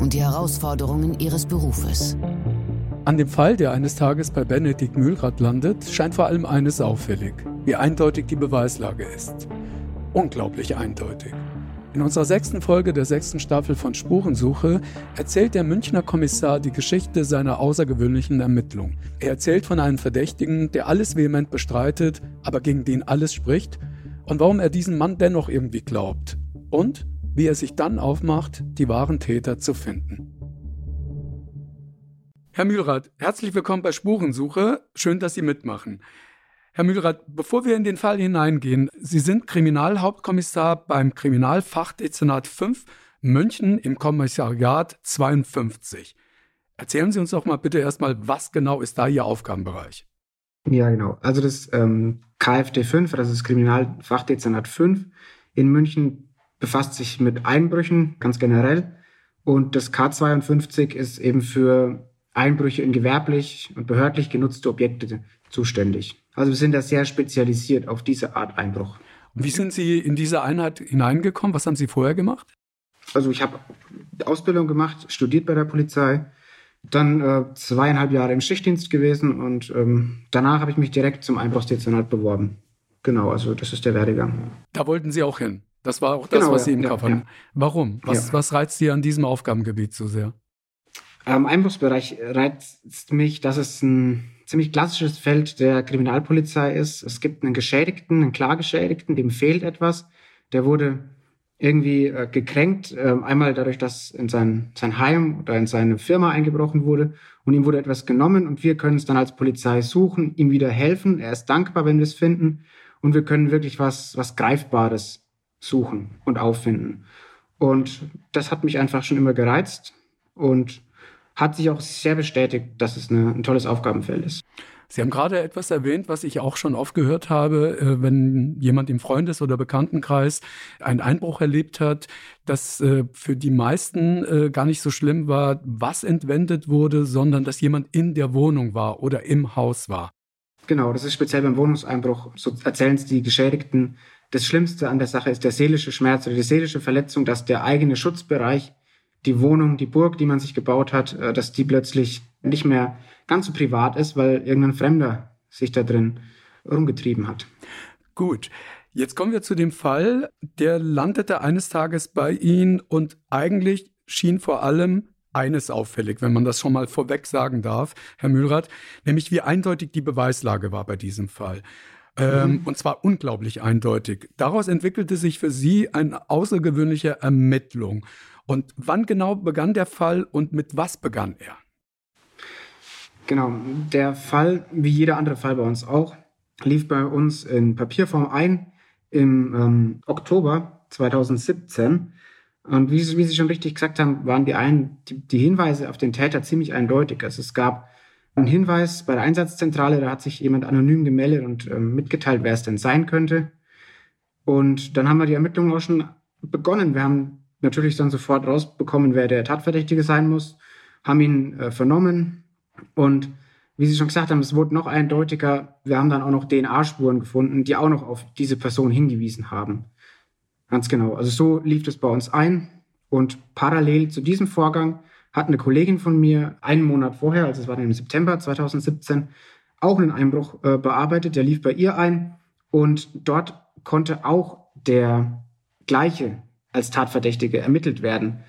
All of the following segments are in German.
und die Herausforderungen ihres Berufes. An dem Fall, der eines Tages bei Benedikt Mühlrad landet, scheint vor allem eines auffällig, wie eindeutig die Beweislage ist. Unglaublich eindeutig. In unserer sechsten Folge der sechsten Staffel von Spurensuche erzählt der Münchner Kommissar die Geschichte seiner außergewöhnlichen Ermittlung. Er erzählt von einem Verdächtigen, der alles vehement bestreitet, aber gegen den alles spricht und warum er diesen Mann dennoch irgendwie glaubt. Und wie er sich dann aufmacht, die wahren Täter zu finden. Herr Mühlrad, herzlich willkommen bei Spurensuche. Schön, dass Sie mitmachen. Herr Mühlrad, bevor wir in den Fall hineingehen, Sie sind Kriminalhauptkommissar beim Kriminalfachdezernat 5 München im Kommissariat 52. Erzählen Sie uns doch mal bitte erstmal, was genau ist da Ihr Aufgabenbereich? Ja, genau. Also das ähm, KFD 5, das ist Kriminalfachdezernat 5 in München, befasst sich mit Einbrüchen ganz generell. Und das K52 ist eben für Einbrüche in gewerblich und behördlich genutzte Objekte zuständig. Also wir sind da sehr spezialisiert auf diese Art Einbruch. Und wie sind Sie in diese Einheit hineingekommen? Was haben Sie vorher gemacht? Also ich habe Ausbildung gemacht, studiert bei der Polizei, dann äh, zweieinhalb Jahre im Schichtdienst gewesen und ähm, danach habe ich mich direkt zum Einbruchsdezernat beworben. Genau, also das ist der Werdegang. Da wollten Sie auch hin. Das war auch das, genau, was Sie im ja, Kopf hatten. Ja. Warum? Was, was reizt Sie an diesem Aufgabengebiet so sehr? Am Einbruchsbereich reizt mich, dass es ein ziemlich klassisches Feld der Kriminalpolizei ist. Es gibt einen Geschädigten, einen Klargeschädigten, dem fehlt etwas. Der wurde irgendwie äh, gekränkt, äh, einmal dadurch, dass in sein, sein Heim oder in seine Firma eingebrochen wurde und ihm wurde etwas genommen und wir können es dann als Polizei suchen, ihm wieder helfen. Er ist dankbar, wenn wir es finden und wir können wirklich was, was Greifbares suchen und auffinden. Und das hat mich einfach schon immer gereizt und hat sich auch sehr bestätigt, dass es eine, ein tolles Aufgabenfeld ist. Sie haben gerade etwas erwähnt, was ich auch schon oft gehört habe, äh, wenn jemand im Freundes- oder Bekanntenkreis einen Einbruch erlebt hat, dass äh, für die meisten äh, gar nicht so schlimm war, was entwendet wurde, sondern dass jemand in der Wohnung war oder im Haus war. Genau, das ist speziell beim Wohnungseinbruch, so erzählen es die Geschädigten. Das Schlimmste an der Sache ist der seelische Schmerz oder die seelische Verletzung, dass der eigene Schutzbereich, die Wohnung, die Burg, die man sich gebaut hat, dass die plötzlich nicht mehr ganz so privat ist, weil irgendein Fremder sich da drin rumgetrieben hat. Gut. Jetzt kommen wir zu dem Fall, der landete eines Tages bei Ihnen und eigentlich schien vor allem eines auffällig, wenn man das schon mal vorweg sagen darf, Herr Mühlrath, nämlich wie eindeutig die Beweislage war bei diesem Fall. Ähm, mhm. Und zwar unglaublich eindeutig. Daraus entwickelte sich für Sie eine außergewöhnliche Ermittlung. Und wann genau begann der Fall und mit was begann er? Genau, der Fall, wie jeder andere Fall bei uns auch, lief bei uns in Papierform ein im ähm, Oktober 2017. Und wie, wie, Sie schon richtig gesagt haben, waren die, ein, die, die, Hinweise auf den Täter ziemlich eindeutig. Also es gab einen Hinweis bei der Einsatzzentrale, da hat sich jemand anonym gemeldet und ähm, mitgeteilt, wer es denn sein könnte. Und dann haben wir die Ermittlungen auch schon begonnen. Wir haben natürlich dann sofort rausbekommen, wer der Tatverdächtige sein muss, haben ihn äh, vernommen, und wie Sie schon gesagt haben, es wurde noch eindeutiger. Wir haben dann auch noch DNA-Spuren gefunden, die auch noch auf diese Person hingewiesen haben. Ganz genau. Also so lief es bei uns ein. Und parallel zu diesem Vorgang hat eine Kollegin von mir einen Monat vorher, also es war dann im September 2017, auch einen Einbruch äh, bearbeitet. Der lief bei ihr ein. Und dort konnte auch der gleiche als Tatverdächtige ermittelt werden.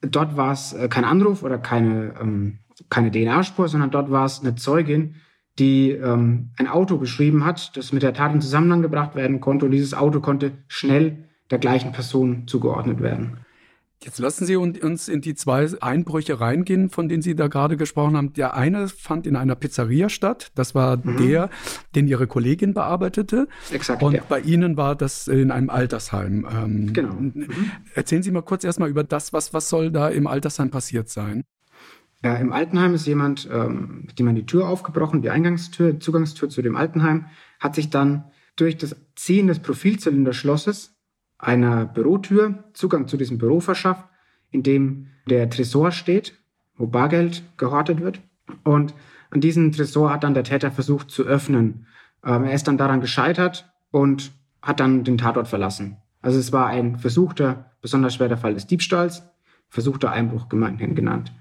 Dort war es äh, kein Anruf oder keine ähm, keine DNA-Spur, sondern dort war es eine Zeugin, die ähm, ein Auto beschrieben hat, das mit der Tat in Zusammenhang gebracht werden konnte. Und dieses Auto konnte schnell der gleichen Person zugeordnet werden. Jetzt lassen Sie uns in die zwei Einbrüche reingehen, von denen Sie da gerade gesprochen haben. Der eine fand in einer Pizzeria statt. Das war mhm. der, den Ihre Kollegin bearbeitete. Exakt. Und ja. bei Ihnen war das in einem Altersheim. Ähm, genau. Mhm. Erzählen Sie mal kurz erstmal über das, was, was soll da im Altersheim passiert sein? Ja, Im Altenheim ist jemand, ähm, dem man die Tür aufgebrochen, die Eingangstür, die Zugangstür zu dem Altenheim, hat sich dann durch das Ziehen des Profilzylinderschlosses einer Bürotür Zugang zu diesem Büro verschafft, in dem der Tresor steht, wo Bargeld gehortet wird. Und an diesen Tresor hat dann der Täter versucht zu öffnen. Ähm, er ist dann daran gescheitert und hat dann den Tatort verlassen. Also es war ein versuchter, besonders schwerer Fall des Diebstahls, versuchter Einbruch gemeinhin genannt.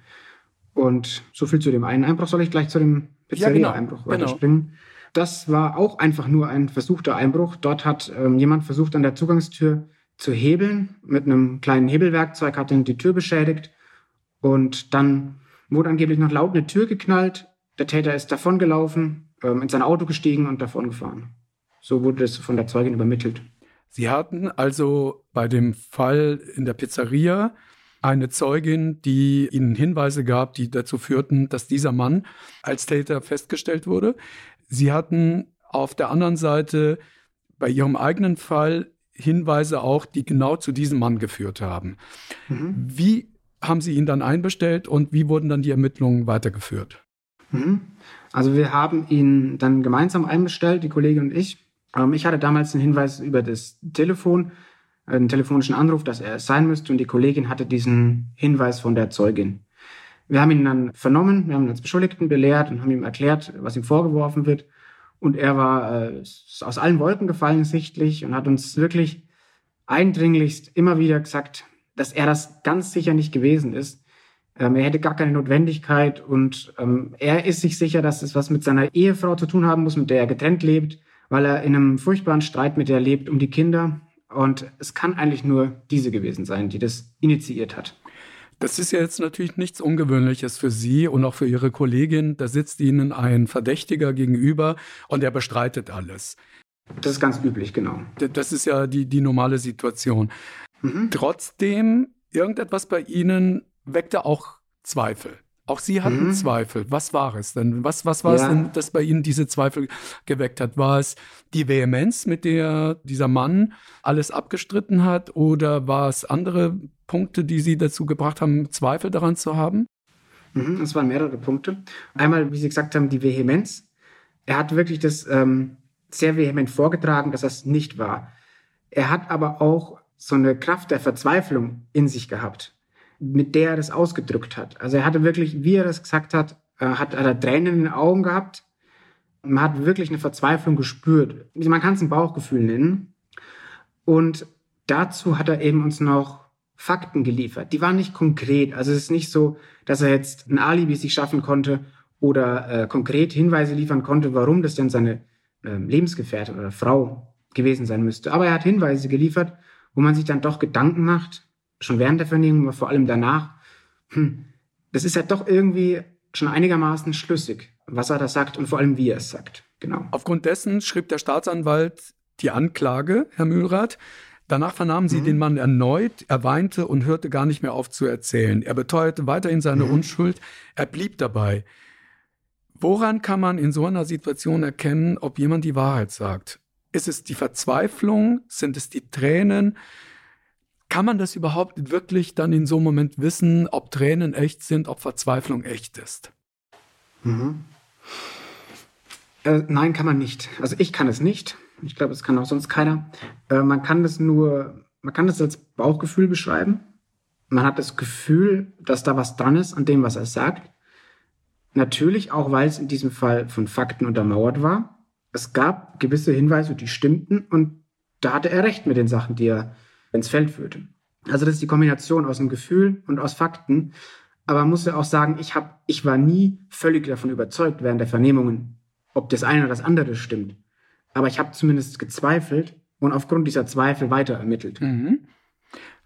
Und so viel zu dem einen Einbruch. Soll ich gleich zu dem Pizzeria-Einbruch ja, genau, weiterspringen? Genau. Das war auch einfach nur ein versuchter Einbruch. Dort hat ähm, jemand versucht, an der Zugangstür zu hebeln. Mit einem kleinen Hebelwerkzeug hat dann die Tür beschädigt. Und dann wurde angeblich noch laut eine Tür geknallt. Der Täter ist davongelaufen, ähm, in sein Auto gestiegen und davongefahren. So wurde es von der Zeugin übermittelt. Sie hatten also bei dem Fall in der Pizzeria eine Zeugin, die ihnen Hinweise gab, die dazu führten, dass dieser Mann als Täter festgestellt wurde. Sie hatten auf der anderen Seite bei ihrem eigenen Fall Hinweise auch, die genau zu diesem Mann geführt haben. Mhm. Wie haben Sie ihn dann einbestellt und wie wurden dann die Ermittlungen weitergeführt? Mhm. Also wir haben ihn dann gemeinsam einbestellt, die Kollegin und ich. Ähm, ich hatte damals einen Hinweis über das Telefon, einen telefonischen Anruf, dass er es sein müsste und die Kollegin hatte diesen Hinweis von der Zeugin. Wir haben ihn dann vernommen, wir haben ihn als Beschuldigten belehrt und haben ihm erklärt, was ihm vorgeworfen wird. Und er war äh, aus allen Wolken gefallen sichtlich und hat uns wirklich eindringlichst immer wieder gesagt, dass er das ganz sicher nicht gewesen ist. Ähm, er hätte gar keine Notwendigkeit und ähm, er ist sich sicher, dass es was mit seiner Ehefrau zu tun haben muss, mit der er getrennt lebt, weil er in einem furchtbaren Streit mit der lebt um die Kinder. Und es kann eigentlich nur diese gewesen sein, die das initiiert hat. Das ist ja jetzt natürlich nichts Ungewöhnliches für Sie und auch für Ihre Kollegin. Da sitzt Ihnen ein Verdächtiger gegenüber und er bestreitet alles. Das ist ganz üblich, genau. Das ist ja die, die normale Situation. Mhm. Trotzdem, irgendetwas bei Ihnen weckte auch Zweifel. Auch Sie hatten mhm. Zweifel. Was war es denn? Was, was war ja. es denn, das bei Ihnen diese Zweifel geweckt hat? War es die Vehemenz, mit der dieser Mann alles abgestritten hat? Oder war es andere Punkte, die Sie dazu gebracht haben, Zweifel daran zu haben? Mhm, es waren mehrere Punkte. Einmal, wie Sie gesagt haben, die Vehemenz. Er hat wirklich das ähm, sehr vehement vorgetragen, dass das nicht war. Er hat aber auch so eine Kraft der Verzweiflung in sich gehabt mit der er das ausgedrückt hat. Also er hatte wirklich, wie er das gesagt hat, äh, hat, hat er Tränen in den Augen gehabt. Man hat wirklich eine Verzweiflung gespürt. Man kann es ein Bauchgefühl nennen. Und dazu hat er eben uns noch Fakten geliefert. Die waren nicht konkret. Also es ist nicht so, dass er jetzt ein Alibi sich schaffen konnte oder äh, konkret Hinweise liefern konnte, warum das denn seine äh, Lebensgefährtin oder Frau gewesen sein müsste. Aber er hat Hinweise geliefert, wo man sich dann doch Gedanken macht, schon während der Vernehmung, aber vor allem danach, hm, das ist ja doch irgendwie schon einigermaßen schlüssig, was er da sagt und vor allem, wie er es sagt. Genau. Aufgrund dessen schrieb der Staatsanwalt die Anklage, Herr Mühlrath. Danach vernahmen sie mhm. den Mann erneut. Er weinte und hörte gar nicht mehr auf zu erzählen. Er beteuerte weiterhin seine mhm. Unschuld. Er blieb dabei. Woran kann man in so einer Situation erkennen, ob jemand die Wahrheit sagt? Ist es die Verzweiflung? Sind es die Tränen? Kann man das überhaupt wirklich dann in so einem Moment wissen, ob Tränen echt sind, ob Verzweiflung echt ist? Mhm. Äh, nein, kann man nicht. Also ich kann es nicht. Ich glaube, es kann auch sonst keiner. Äh, man kann das nur, man kann das als Bauchgefühl beschreiben. Man hat das Gefühl, dass da was dran ist an dem, was er sagt. Natürlich auch, weil es in diesem Fall von Fakten untermauert war. Es gab gewisse Hinweise, die stimmten und da hatte er recht mit den Sachen, die er ins Feld führte. Also das ist die Kombination aus dem Gefühl und aus Fakten. Aber man muss ja auch sagen, ich, hab, ich war nie völlig davon überzeugt während der Vernehmungen, ob das eine oder das andere stimmt. Aber ich habe zumindest gezweifelt und aufgrund dieser Zweifel weiter ermittelt. Mhm.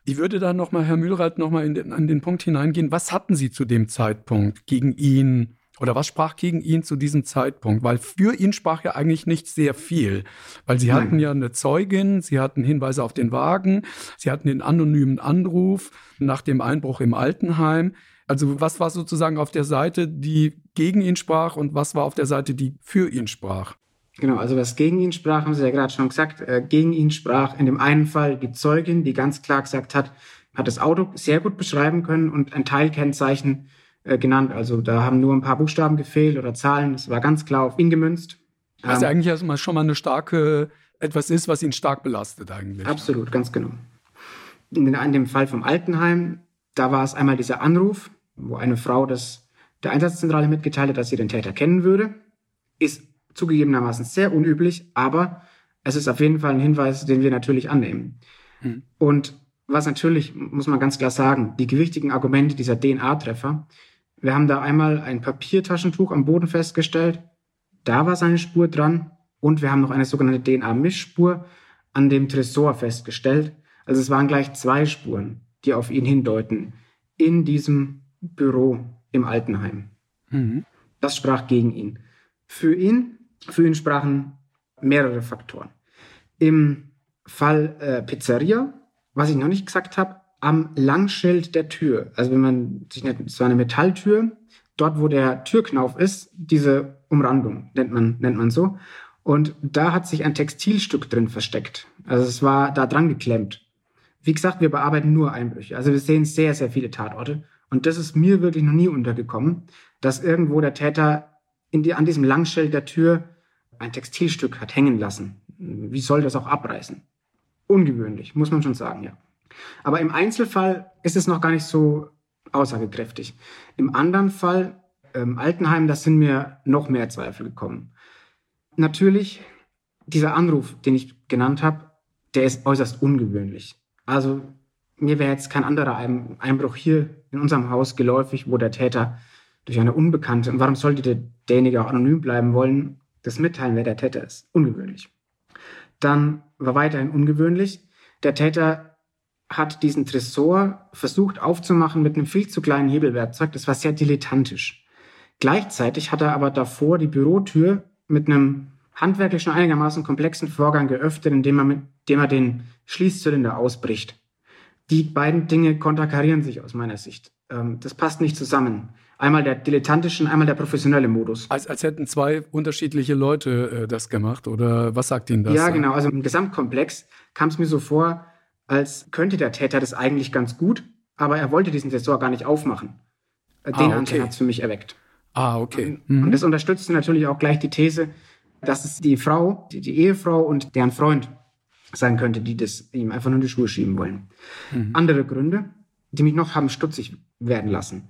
Ich würde da nochmal, Herr Mühlrath, nochmal an den Punkt hineingehen. Was hatten Sie zu dem Zeitpunkt gegen ihn oder was sprach gegen ihn zu diesem Zeitpunkt? Weil für ihn sprach ja eigentlich nicht sehr viel. Weil sie Nein. hatten ja eine Zeugin, sie hatten Hinweise auf den Wagen, sie hatten den anonymen Anruf nach dem Einbruch im Altenheim. Also was war sozusagen auf der Seite, die gegen ihn sprach und was war auf der Seite, die für ihn sprach? Genau, also was gegen ihn sprach, haben Sie ja gerade schon gesagt. Äh, gegen ihn sprach in dem einen Fall die Zeugin, die ganz klar gesagt hat, hat das Auto sehr gut beschreiben können und ein Teilkennzeichen äh, genannt. Also da haben nur ein paar Buchstaben gefehlt oder Zahlen. Es war ganz klar auf ihn gemünzt. Was ähm, eigentlich erstmal schon mal eine starke, etwas ist, was ihn stark belastet eigentlich. Absolut, ganz genau. In, in dem Fall vom Altenheim, da war es einmal dieser Anruf, wo eine Frau das der Einsatzzentrale mitgeteilt hat, dass sie den Täter kennen würde. Ist zugegebenermaßen sehr unüblich, aber es ist auf jeden Fall ein Hinweis, den wir natürlich annehmen. Hm. Und was natürlich, muss man ganz klar sagen, die gewichtigen Argumente dieser DNA-Treffer, wir haben da einmal ein Papiertaschentuch am Boden festgestellt, da war seine Spur dran und wir haben noch eine sogenannte DNA-Mischspur an dem Tresor festgestellt. Also es waren gleich zwei Spuren, die auf ihn hindeuten, in diesem Büro im Altenheim. Mhm. Das sprach gegen ihn. Für ihn, für ihn sprachen mehrere Faktoren. Im Fall äh, Pizzeria, was ich noch nicht gesagt habe, am Langschild der Tür. Also wenn man sich nennt, so eine Metalltür, dort wo der Türknauf ist, diese Umrandung nennt man, nennt man so. Und da hat sich ein Textilstück drin versteckt. Also es war da dran geklemmt. Wie gesagt, wir bearbeiten nur Einbrüche. Also wir sehen sehr, sehr viele Tatorte. Und das ist mir wirklich noch nie untergekommen, dass irgendwo der Täter in die, an diesem Langschild der Tür ein Textilstück hat hängen lassen. Wie soll das auch abreißen? Ungewöhnlich, muss man schon sagen, ja. Aber im Einzelfall ist es noch gar nicht so aussagekräftig. Im anderen Fall, ähm, Altenheim, da sind mir noch mehr Zweifel gekommen. Natürlich, dieser Anruf, den ich genannt habe, der ist äußerst ungewöhnlich. Also mir wäre jetzt kein anderer Einbruch hier in unserem Haus geläufig, wo der Täter durch eine Unbekannte, und warum sollte derjenige auch anonym bleiben wollen, das mitteilen, wer der Täter ist? Ungewöhnlich. Dann war weiterhin ungewöhnlich, der Täter hat diesen Tresor versucht aufzumachen mit einem viel zu kleinen Hebelwerkzeug. Das war sehr dilettantisch. Gleichzeitig hat er aber davor die Bürotür mit einem handwerklichen einigermaßen komplexen Vorgang geöffnet, indem er, mit, indem er den Schließzylinder ausbricht. Die beiden Dinge konterkarieren sich aus meiner Sicht. Ähm, das passt nicht zusammen. Einmal der dilettantische, einmal der professionelle Modus. Als, als hätten zwei unterschiedliche Leute äh, das gemacht, oder was sagt Ihnen das? Ja, genau. Also im Gesamtkomplex kam es mir so vor, als könnte der Täter das eigentlich ganz gut, aber er wollte diesen Tresor gar nicht aufmachen. Äh, den ah, okay. Anteil hat es für mich erweckt. Ah, okay. Mhm. Und das unterstützte natürlich auch gleich die These, dass es die Frau, die, die Ehefrau und deren Freund sein könnte, die das ihm einfach nur in die Schuhe schieben wollen. Mhm. Andere Gründe, die mich noch haben stutzig werden lassen.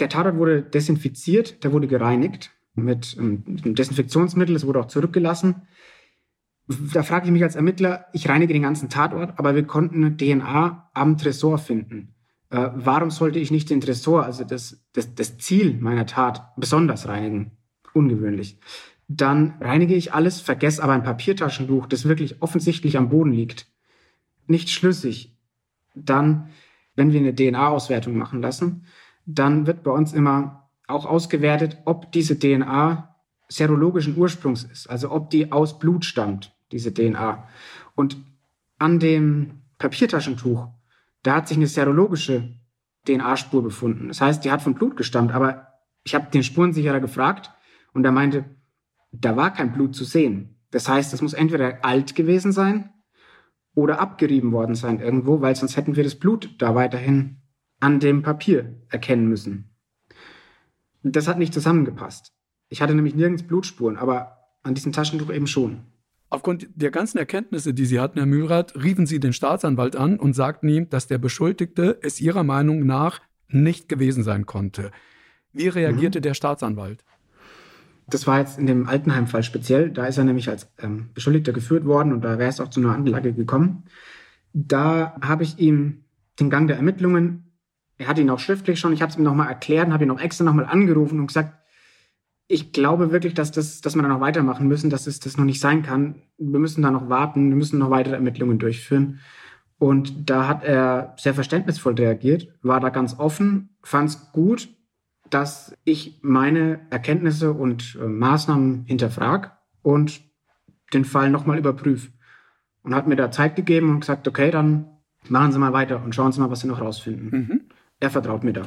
Der Tatort wurde desinfiziert, der wurde gereinigt mit ähm, einem Desinfektionsmittel, es wurde auch zurückgelassen. Da frage ich mich als Ermittler, ich reinige den ganzen Tatort, aber wir konnten DNA am Tresor finden. Äh, warum sollte ich nicht den Tresor, also das, das, das Ziel meiner Tat, besonders reinigen? Ungewöhnlich. Dann reinige ich alles, vergesse aber ein Papiertaschentuch, das wirklich offensichtlich am Boden liegt. Nicht schlüssig. Dann, wenn wir eine DNA-Auswertung machen lassen, dann wird bei uns immer auch ausgewertet, ob diese DNA serologischen Ursprungs ist, also ob die aus Blut stammt, diese DNA. Und an dem Papiertaschentuch, da hat sich eine serologische DNA-Spur befunden. Das heißt, die hat von Blut gestammt, aber ich habe den Spurensicherer gefragt und er meinte, da war kein Blut zu sehen. Das heißt, es muss entweder alt gewesen sein oder abgerieben worden sein irgendwo, weil sonst hätten wir das Blut da weiterhin an dem Papier erkennen müssen. Das hat nicht zusammengepasst. Ich hatte nämlich nirgends Blutspuren, aber an diesem Taschentuch eben schon. Aufgrund der ganzen Erkenntnisse, die Sie hatten, Herr Mühlrath, riefen Sie den Staatsanwalt an und sagten ihm, dass der Beschuldigte es Ihrer Meinung nach nicht gewesen sein konnte. Wie reagierte mhm. der Staatsanwalt? Das war jetzt in dem Altenheim-Fall speziell. Da ist er nämlich als ähm, Beschuldigter geführt worden und da wäre es auch zu einer Anlage gekommen. Da habe ich ihm den Gang der Ermittlungen, er hat ihn auch schriftlich schon, ich habe es ihm nochmal erklärt und habe ihn auch extra nochmal angerufen und gesagt, ich glaube wirklich, dass, das, dass wir da noch weitermachen müssen, dass es das noch nicht sein kann. Wir müssen da noch warten, wir müssen noch weitere Ermittlungen durchführen. Und da hat er sehr verständnisvoll reagiert, war da ganz offen, fand es gut, dass ich meine Erkenntnisse und äh, Maßnahmen hinterfrage und den Fall nochmal überprüfe. Und hat mir da Zeit gegeben und gesagt, okay, dann machen Sie mal weiter und schauen Sie mal, was Sie noch rausfinden. Mhm. Er vertraut mir da.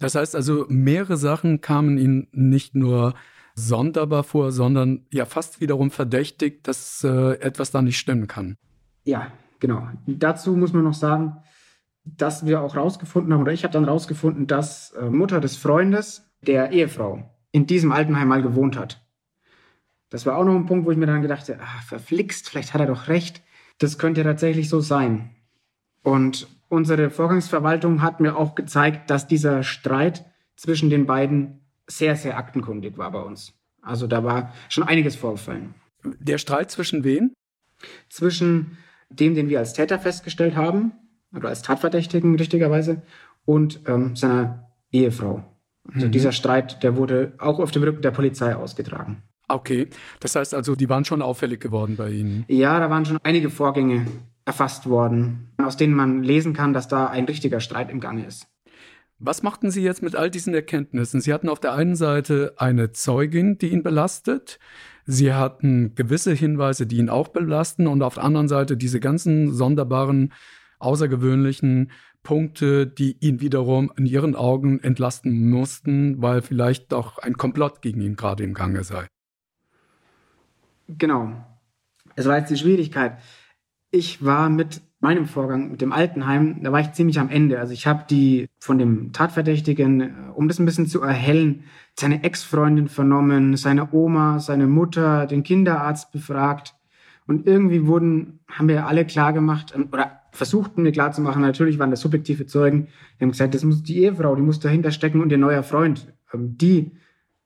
Das heißt also, mehrere Sachen kamen Ihnen nicht nur sonderbar vor, sondern ja fast wiederum verdächtig, dass äh, etwas da nicht stimmen kann. Ja, genau. Dazu muss man noch sagen, dass wir auch rausgefunden haben, oder ich habe dann rausgefunden, dass äh, Mutter des Freundes der Ehefrau in diesem Altenheim mal gewohnt hat. Das war auch noch ein Punkt, wo ich mir dann gedacht habe, ah, verflixt, vielleicht hat er doch recht. Das könnte ja tatsächlich so sein. Und unsere Vorgangsverwaltung hat mir auch gezeigt, dass dieser Streit zwischen den beiden sehr, sehr aktenkundig war bei uns. Also da war schon einiges vorgefallen. Der Streit zwischen wen? Zwischen dem, den wir als Täter festgestellt haben, oder als Tatverdächtigen richtigerweise, und ähm, seiner Ehefrau. Also mhm. dieser Streit, der wurde auch auf dem Rücken der Polizei ausgetragen. Okay, das heißt also, die waren schon auffällig geworden bei Ihnen. Ja, da waren schon einige Vorgänge erfasst worden, aus denen man lesen kann, dass da ein richtiger Streit im Gange ist. Was machten Sie jetzt mit all diesen Erkenntnissen? Sie hatten auf der einen Seite eine Zeugin, die ihn belastet. Sie hatten gewisse Hinweise, die ihn auch belasten. Und auf der anderen Seite diese ganzen sonderbaren, außergewöhnlichen Punkte, die ihn wiederum in Ihren Augen entlasten mussten, weil vielleicht doch ein Komplott gegen ihn gerade im Gange sei. Genau. Es war jetzt die Schwierigkeit. Ich war mit meinem Vorgang mit dem Altenheim, da war ich ziemlich am Ende. Also ich habe die von dem Tatverdächtigen, äh, um das ein bisschen zu erhellen, seine Ex-Freundin vernommen, seine Oma, seine Mutter, den Kinderarzt befragt. Und irgendwie wurden, haben wir alle klar gemacht, ähm, oder versuchten mir klar zu machen, natürlich waren das subjektive Zeugen, die haben gesagt, das muss die Ehefrau, die muss dahinter stecken und ihr neuer Freund. Ähm, die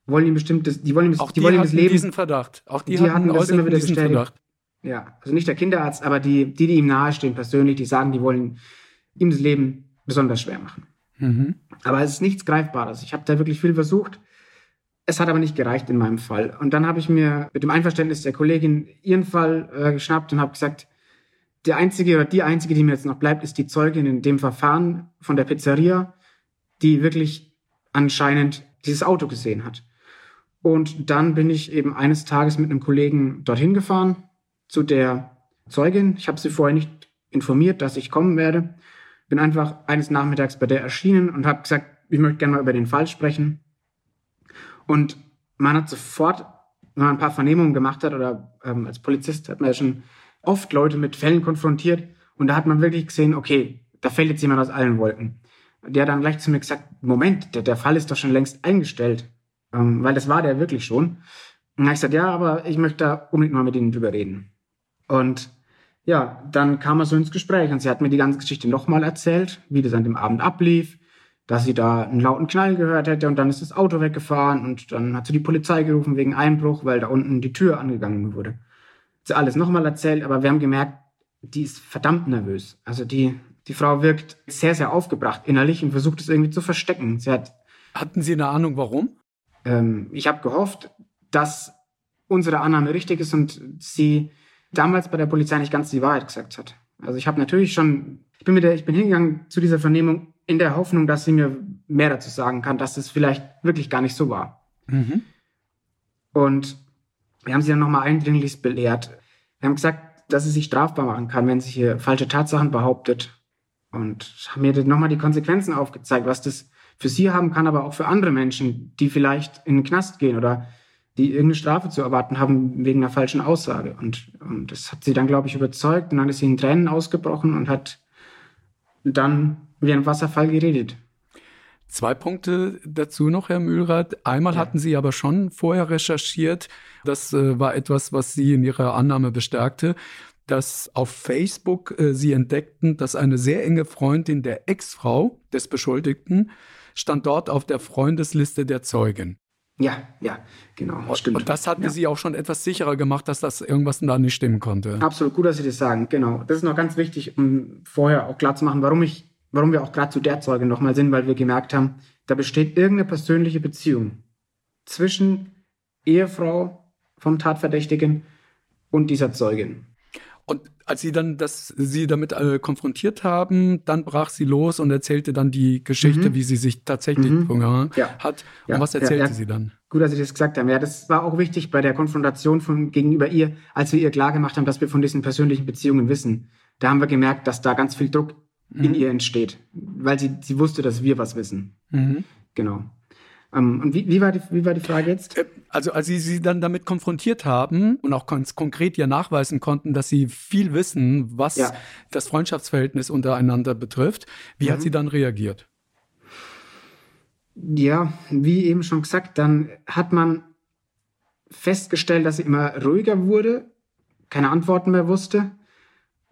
wollen ihm bestimmtes, die wollen ihm, Auch die, die wollen ihm das Leben. diesen Verdacht. Auch die, die hatten, hatten das immer wieder bestätigt. Verdacht. Ja, also nicht der Kinderarzt, aber die, die, die ihm nahestehen persönlich, die sagen, die wollen ihm das Leben besonders schwer machen. Mhm. Aber es ist nichts Greifbares. Ich habe da wirklich viel versucht. Es hat aber nicht gereicht in meinem Fall. Und dann habe ich mir mit dem Einverständnis der Kollegin ihren Fall äh, geschnappt und habe gesagt, der einzige oder die einzige, die mir jetzt noch bleibt, ist die Zeugin in dem Verfahren von der Pizzeria, die wirklich anscheinend dieses Auto gesehen hat. Und dann bin ich eben eines Tages mit einem Kollegen dorthin gefahren zu der Zeugin. Ich habe sie vorher nicht informiert, dass ich kommen werde. Bin einfach eines Nachmittags bei der erschienen und habe gesagt, ich möchte gerne mal über den Fall sprechen. Und man hat sofort, wenn man ein paar Vernehmungen gemacht hat oder ähm, als Polizist hat man ja schon oft Leute mit Fällen konfrontiert und da hat man wirklich gesehen, okay, da fällt jetzt jemand aus allen Wolken. Der hat dann gleich zu mir gesagt, Moment, der, der Fall ist doch schon längst eingestellt, ähm, weil das war der wirklich schon. Und dann habe ich gesagt, ja, aber ich möchte da unbedingt mal mit Ihnen drüber reden. Und ja, dann kam er so ins Gespräch und sie hat mir die ganze Geschichte nochmal erzählt, wie das an dem Abend ablief, dass sie da einen lauten Knall gehört hätte und dann ist das Auto weggefahren und dann hat sie die Polizei gerufen wegen Einbruch, weil da unten die Tür angegangen wurde. Sie alles nochmal erzählt, aber wir haben gemerkt, die ist verdammt nervös. Also die, die Frau wirkt sehr, sehr aufgebracht innerlich und versucht es irgendwie zu verstecken. Sie hat. Hatten Sie eine Ahnung, warum? Ähm, ich habe gehofft, dass unsere Annahme richtig ist und sie damals bei der Polizei nicht ganz die Wahrheit gesagt hat. Also ich habe natürlich schon, ich bin, mit der, ich bin hingegangen zu dieser Vernehmung in der Hoffnung, dass sie mir mehr dazu sagen kann, dass es vielleicht wirklich gar nicht so war. Mhm. Und wir haben sie dann nochmal eindringlichst belehrt. Wir haben gesagt, dass sie sich strafbar machen kann, wenn sie hier falsche Tatsachen behauptet. Und haben mir nochmal die Konsequenzen aufgezeigt, was das für sie haben kann, aber auch für andere Menschen, die vielleicht in den Knast gehen oder die irgendeine Strafe zu erwarten haben wegen einer falschen Aussage. Und, und das hat sie dann, glaube ich, überzeugt. Und dann ist sie in Tränen ausgebrochen und hat dann wie ein Wasserfall geredet. Zwei Punkte dazu noch, Herr Mühlrath. Einmal ja. hatten Sie aber schon vorher recherchiert. Das äh, war etwas, was Sie in Ihrer Annahme bestärkte, dass auf Facebook äh, Sie entdeckten, dass eine sehr enge Freundin der Ex-Frau des Beschuldigten stand dort auf der Freundesliste der Zeugen. Ja, ja, genau. Und, stimmt. Und das hat ja. Sie auch schon etwas sicherer gemacht, dass das irgendwas da nicht stimmen konnte. Absolut, gut, dass Sie das sagen. Genau. Das ist noch ganz wichtig, um vorher auch klar zu machen, warum ich, warum wir auch gerade zu der Zeuge nochmal sind, weil wir gemerkt haben, da besteht irgendeine persönliche Beziehung zwischen Ehefrau vom Tatverdächtigen und dieser Zeugin. Und als sie dann das, sie damit äh, konfrontiert haben, dann brach sie los und erzählte dann die Geschichte, mhm. wie sie sich tatsächlich mhm. ja. hat. Und ja. was erzählte ja, sie dann? Gut, dass Sie das gesagt haben. Ja, das war auch wichtig bei der Konfrontation von gegenüber ihr, als wir ihr klargemacht haben, dass wir von diesen persönlichen Beziehungen wissen. Da haben wir gemerkt, dass da ganz viel Druck mhm. in ihr entsteht, weil sie, sie wusste, dass wir was wissen. Mhm. Genau. Ähm, und wie, wie, war die, wie war die Frage jetzt? Äh, also als Sie sie dann damit konfrontiert haben und auch ganz konkret ja nachweisen konnten, dass Sie viel wissen, was ja. das Freundschaftsverhältnis untereinander betrifft, wie mhm. hat sie dann reagiert? Ja, wie eben schon gesagt, dann hat man festgestellt, dass sie immer ruhiger wurde, keine Antworten mehr wusste,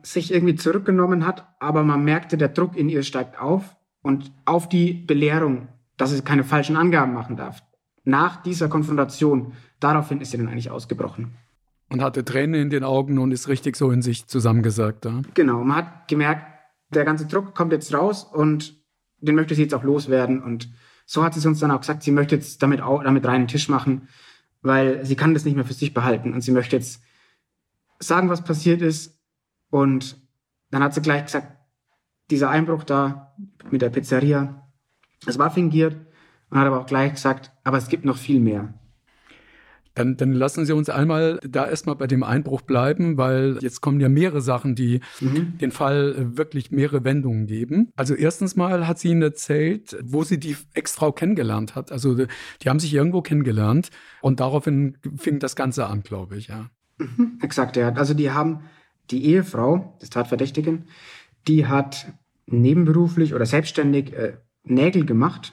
sich irgendwie zurückgenommen hat, aber man merkte, der Druck in ihr steigt auf und auf die Belehrung, dass sie keine falschen Angaben machen darf. Nach dieser Konfrontation, daraufhin ist sie dann eigentlich ausgebrochen. Und hatte Tränen in den Augen und ist richtig so in sich zusammengesagt. Ja? Genau, man hat gemerkt, der ganze Druck kommt jetzt raus und den möchte sie jetzt auch loswerden. Und so hat sie uns dann auch gesagt, sie möchte jetzt damit, auch, damit reinen Tisch machen, weil sie kann das nicht mehr für sich behalten und sie möchte jetzt sagen, was passiert ist. Und dann hat sie gleich gesagt, dieser Einbruch da mit der Pizzeria, es war fingiert und hat aber auch gleich gesagt, aber es gibt noch viel mehr. Dann, dann lassen Sie uns einmal da erstmal bei dem Einbruch bleiben, weil jetzt kommen ja mehrere Sachen, die mhm. den Fall wirklich mehrere Wendungen geben. Also erstens mal hat sie Ihnen erzählt, wo sie die Ex-Frau kennengelernt hat. Also die haben sich irgendwo kennengelernt und daraufhin fing das Ganze an, glaube ich, ja. Mhm, exakt, ja. Also die haben die Ehefrau des Tatverdächtigen, die hat nebenberuflich oder selbstständig äh, Nägel gemacht,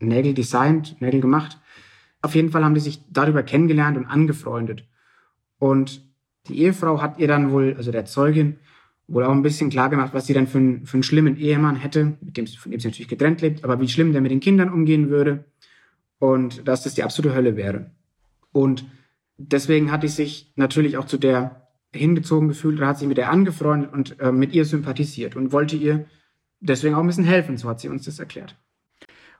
Nägel designt, Nägel gemacht auf jeden Fall haben die sich darüber kennengelernt und angefreundet. Und die Ehefrau hat ihr dann wohl, also der Zeugin, wohl auch ein bisschen klar gemacht, was sie dann für, einen, für einen schlimmen Ehemann hätte, mit dem, von dem sie natürlich getrennt lebt, aber wie schlimm der mit den Kindern umgehen würde und dass das die absolute Hölle wäre. Und deswegen hat sie sich natürlich auch zu der hingezogen gefühlt oder hat sich mit der angefreundet und äh, mit ihr sympathisiert und wollte ihr deswegen auch ein bisschen helfen, so hat sie uns das erklärt.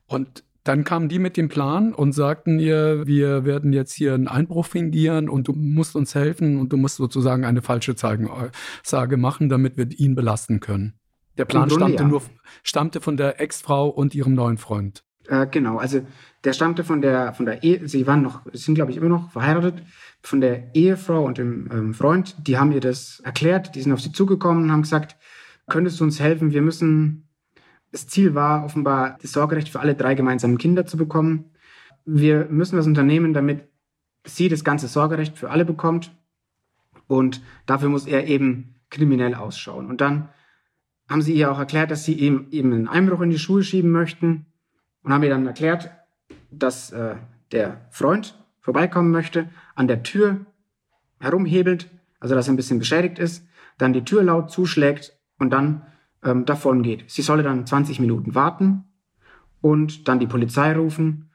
Und dann kamen die mit dem Plan und sagten ihr, wir werden jetzt hier einen Einbruch fingieren und du musst uns helfen und du musst sozusagen eine falsche Zeugensage machen, damit wir ihn belasten können. Der Plan Grunde, stammte ja. nur stammte von der Ex-Frau und ihrem neuen Freund. Äh, genau, also der stammte von der von der Ehe, sie waren noch, sind glaube ich immer noch verheiratet, von der Ehefrau und dem ähm, Freund. Die haben ihr das erklärt, die sind auf sie zugekommen und haben gesagt, könntest du uns helfen? Wir müssen das Ziel war offenbar, das Sorgerecht für alle drei gemeinsamen Kinder zu bekommen. Wir müssen was unternehmen, damit sie das ganze Sorgerecht für alle bekommt. Und dafür muss er eben kriminell ausschauen. Und dann haben sie ihr auch erklärt, dass sie ihm eben einen Einbruch in die Schuhe schieben möchten und haben ihr dann erklärt, dass äh, der Freund vorbeikommen möchte, an der Tür herumhebelt, also dass er ein bisschen beschädigt ist, dann die Tür laut zuschlägt und dann ähm, davon geht. Sie solle dann 20 Minuten warten und dann die Polizei rufen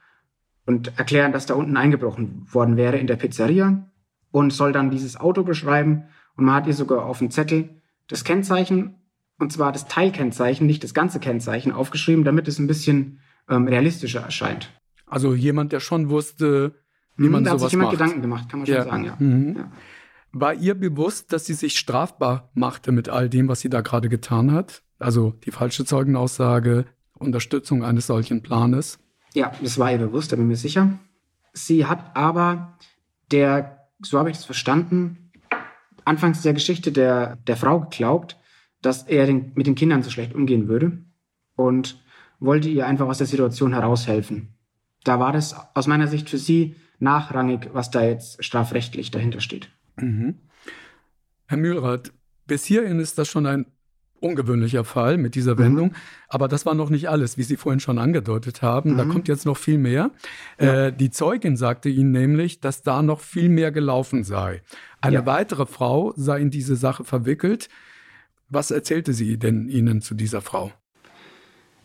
und erklären, dass da unten eingebrochen worden wäre in der Pizzeria und soll dann dieses Auto beschreiben und man hat ihr sogar auf dem Zettel das Kennzeichen und zwar das Teilkennzeichen, nicht das ganze Kennzeichen aufgeschrieben, damit es ein bisschen ähm, realistischer erscheint. Also jemand, der schon wusste, wie man da sowas hat sich jemand macht. Gedanken gemacht, kann man schon ja. sagen, ja. Mhm. ja. War ihr bewusst, dass sie sich strafbar machte mit all dem, was sie da gerade getan hat? Also die falsche Zeugenaussage, Unterstützung eines solchen Planes? Ja, das war ihr bewusst, da bin ich mir sicher. Sie hat aber der, so habe ich das verstanden, anfangs der Geschichte der, der Frau geglaubt, dass er den, mit den Kindern so schlecht umgehen würde und wollte ihr einfach aus der Situation heraushelfen. Da war das aus meiner Sicht für sie nachrangig, was da jetzt strafrechtlich dahinter steht. Mhm. Herr Mühlrath, bis hierhin ist das schon ein ungewöhnlicher Fall mit dieser Wendung. Mhm. Aber das war noch nicht alles, wie Sie vorhin schon angedeutet haben. Mhm. Da kommt jetzt noch viel mehr. Ja. Äh, die Zeugin sagte Ihnen nämlich, dass da noch viel mehr gelaufen sei. Eine ja. weitere Frau sei in diese Sache verwickelt. Was erzählte sie denn Ihnen zu dieser Frau?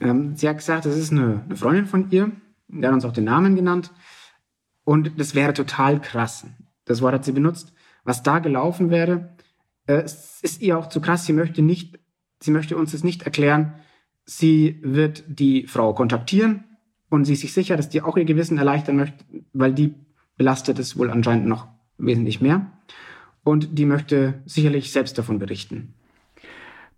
Ähm, sie hat gesagt, das ist eine, eine Freundin von ihr. Der hat uns auch den Namen genannt. Und das wäre total krass. Das Wort hat sie benutzt was da gelaufen wäre, äh, ist ihr auch zu krass. Sie möchte nicht, sie möchte uns das nicht erklären. Sie wird die Frau kontaktieren und sie ist sich sicher, dass die auch ihr Gewissen erleichtern möchte, weil die belastet es wohl anscheinend noch wesentlich mehr. Und die möchte sicherlich selbst davon berichten.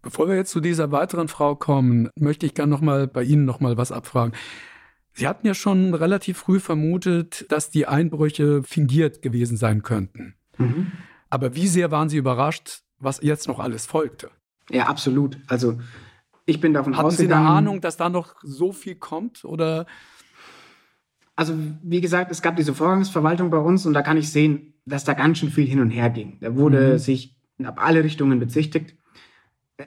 Bevor wir jetzt zu dieser weiteren Frau kommen, möchte ich gerne noch mal bei Ihnen noch mal was abfragen. Sie hatten ja schon relativ früh vermutet, dass die Einbrüche fingiert gewesen sein könnten. Mhm. Aber wie sehr waren Sie überrascht, was jetzt noch alles folgte? Ja, absolut. Also ich bin davon Hatten ausgegangen. Sie eine Ahnung, dass da noch so viel kommt? Oder? also wie gesagt, es gab diese Vorgangsverwaltung bei uns und da kann ich sehen, dass da ganz schön viel hin und her ging. Da wurde mhm. sich ab alle Richtungen bezichtigt.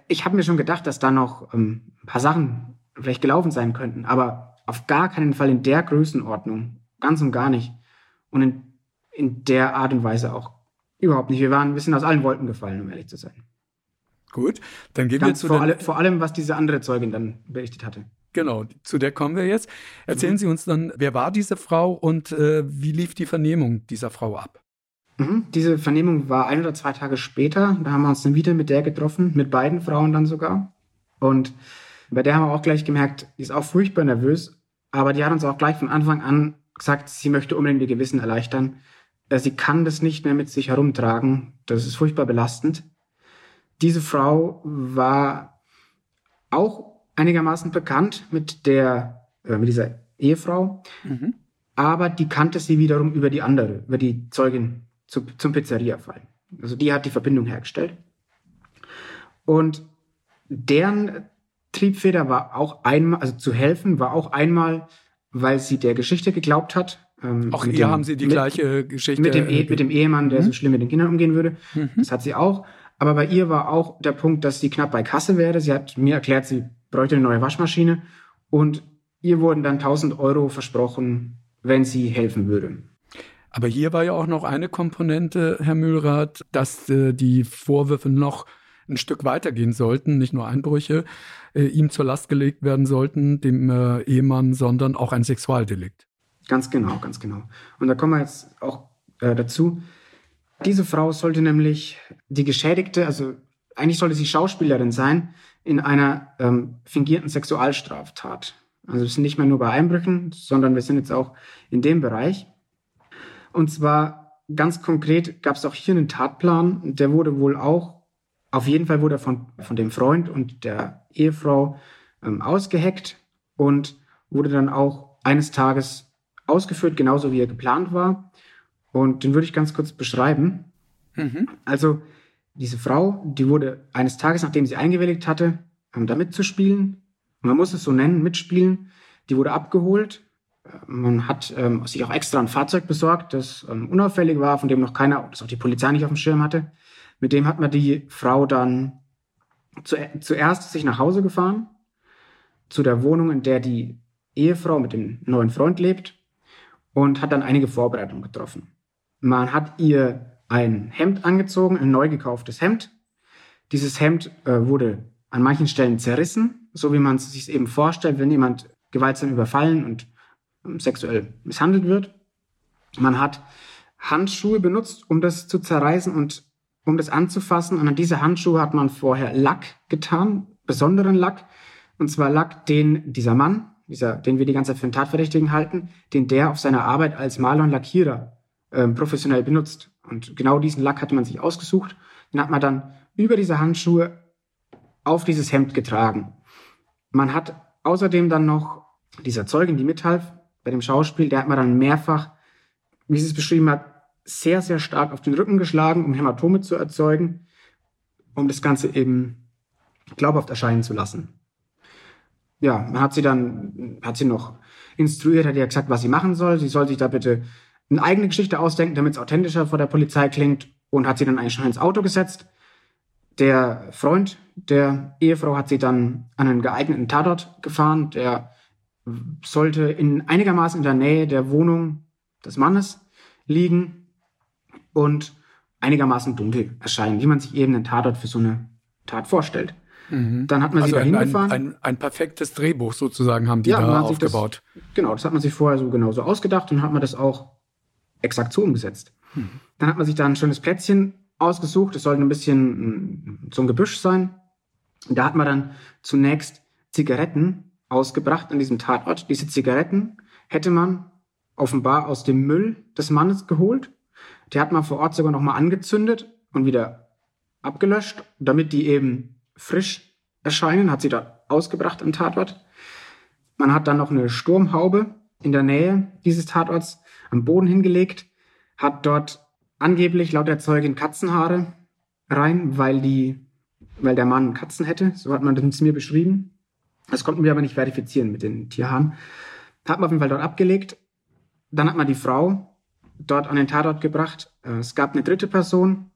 Ich habe mir schon gedacht, dass da noch ähm, ein paar Sachen vielleicht gelaufen sein könnten, aber auf gar keinen Fall in der Größenordnung. Ganz und gar nicht. Und in, in der Art und Weise auch überhaupt nicht. Wir waren ein bisschen aus allen Wolken gefallen, um ehrlich zu sein. Gut, dann gehen Ganz wir zu vor, alle, vor allem, was diese andere Zeugin dann berichtet hatte. Genau, zu der kommen wir jetzt. Erzählen mhm. Sie uns dann, wer war diese Frau und äh, wie lief die Vernehmung dieser Frau ab? Mhm. Diese Vernehmung war ein oder zwei Tage später. Da haben wir uns dann wieder mit der getroffen, mit beiden Frauen dann sogar. Und bei der haben wir auch gleich gemerkt, die ist auch furchtbar nervös, aber die hat uns auch gleich von Anfang an gesagt, sie möchte unbedingt ihr Gewissen erleichtern. Äh, sie kann das nicht mehr mit sich herumtragen. Das ist furchtbar belastend. Diese Frau war auch einigermaßen bekannt mit der, äh, mit dieser Ehefrau, mhm. aber die kannte sie wiederum über die andere, über die Zeugin zu, zum Pizzeria-Fall. Also die hat die Verbindung hergestellt. Und deren Triebfeder war auch einmal, also zu helfen, war auch einmal, weil sie der Geschichte geglaubt hat. Ähm, auch hier dem, haben sie die mit, gleiche Geschichte. Mit dem, e mit dem Ehemann, der mhm. so schlimm mit den Kindern umgehen würde. Mhm. Das hat sie auch. Aber bei ihr war auch der Punkt, dass sie knapp bei Kasse wäre. Sie hat mir erklärt, sie bräuchte eine neue Waschmaschine. Und ihr wurden dann 1000 Euro versprochen, wenn sie helfen würde. Aber hier war ja auch noch eine Komponente, Herr Mühlrath, dass äh, die Vorwürfe noch ein Stück weitergehen sollten, nicht nur Einbrüche äh, ihm zur Last gelegt werden sollten, dem äh, Ehemann, sondern auch ein Sexualdelikt. Ganz genau, ganz genau. Und da kommen wir jetzt auch äh, dazu. Diese Frau sollte nämlich die Geschädigte, also eigentlich sollte sie Schauspielerin sein in einer ähm, fingierten Sexualstraftat. Also wir sind nicht mehr nur bei Einbrüchen, sondern wir sind jetzt auch in dem Bereich. Und zwar ganz konkret gab es auch hier einen Tatplan, der wurde wohl auch auf jeden Fall wurde er von, von dem Freund und der Ehefrau ähm, ausgeheckt und wurde dann auch eines Tages ausgeführt, genauso wie er geplant war. Und den würde ich ganz kurz beschreiben. Mhm. Also diese Frau, die wurde eines Tages, nachdem sie eingewilligt hatte, da mitzuspielen, man muss es so nennen, mitspielen, die wurde abgeholt. Man hat ähm, sich auch extra ein Fahrzeug besorgt, das ähm, unauffällig war, von dem noch keiner, das auch die Polizei nicht auf dem Schirm hatte. Mit dem hat man die Frau dann zu, zuerst sich nach Hause gefahren, zu der Wohnung, in der die Ehefrau mit dem neuen Freund lebt und hat dann einige Vorbereitungen getroffen. Man hat ihr ein Hemd angezogen, ein neu gekauftes Hemd. Dieses Hemd äh, wurde an manchen Stellen zerrissen, so wie man es sich eben vorstellt, wenn jemand gewaltsam überfallen und ähm, sexuell misshandelt wird. Man hat Handschuhe benutzt, um das zu zerreißen und um das anzufassen. Und an diese Handschuhe hat man vorher Lack getan, besonderen Lack. Und zwar Lack, den dieser Mann, dieser, den wir die ganze Zeit für einen Tatverdächtigen halten, den der auf seiner Arbeit als Maler und Lackierer äh, professionell benutzt. Und genau diesen Lack hatte man sich ausgesucht. Den hat man dann über diese Handschuhe auf dieses Hemd getragen. Man hat außerdem dann noch dieser Zeugin, die mithalf bei dem Schauspiel, der hat man dann mehrfach, wie sie es beschrieben hat, sehr, sehr stark auf den Rücken geschlagen, um Hämatome zu erzeugen, um das Ganze eben glaubhaft erscheinen zu lassen. Ja, man hat sie dann, hat sie noch instruiert, hat ihr gesagt, was sie machen soll. Sie soll sich da bitte eine eigene Geschichte ausdenken, damit es authentischer vor der Polizei klingt und hat sie dann eigentlich schon ins Auto gesetzt. Der Freund der Ehefrau hat sie dann an einen geeigneten Tatort gefahren. Der sollte in einigermaßen in der Nähe der Wohnung des Mannes liegen und einigermaßen dunkel erscheinen, wie man sich eben einen Tatort für so eine Tat vorstellt. Mhm. Dann hat man also sie dahin ein, gefahren. Ein, ein, ein, perfektes Drehbuch sozusagen haben die ja, da aufgebaut. Das, genau, das hat man sich vorher so genauso ausgedacht und hat man das auch exakt so umgesetzt. Mhm. Dann hat man sich da ein schönes Plätzchen ausgesucht. Es sollte ein bisschen so ein Gebüsch sein. Da hat man dann zunächst Zigaretten ausgebracht an diesem Tatort. Diese Zigaretten hätte man offenbar aus dem Müll des Mannes geholt die hat man vor Ort sogar nochmal angezündet und wieder abgelöscht, damit die eben frisch erscheinen, hat sie dort ausgebracht am Tatort. Man hat dann noch eine Sturmhaube in der Nähe dieses Tatorts am Boden hingelegt, hat dort angeblich laut der Zeugin Katzenhaare rein, weil die, weil der Mann Katzen hätte. So hat man das mir beschrieben. Das konnten wir aber nicht verifizieren mit den Tierhaaren. Hat man auf jeden Fall dort abgelegt dann hat man die Frau dort an den Tatort gebracht. Äh, es gab eine dritte Person,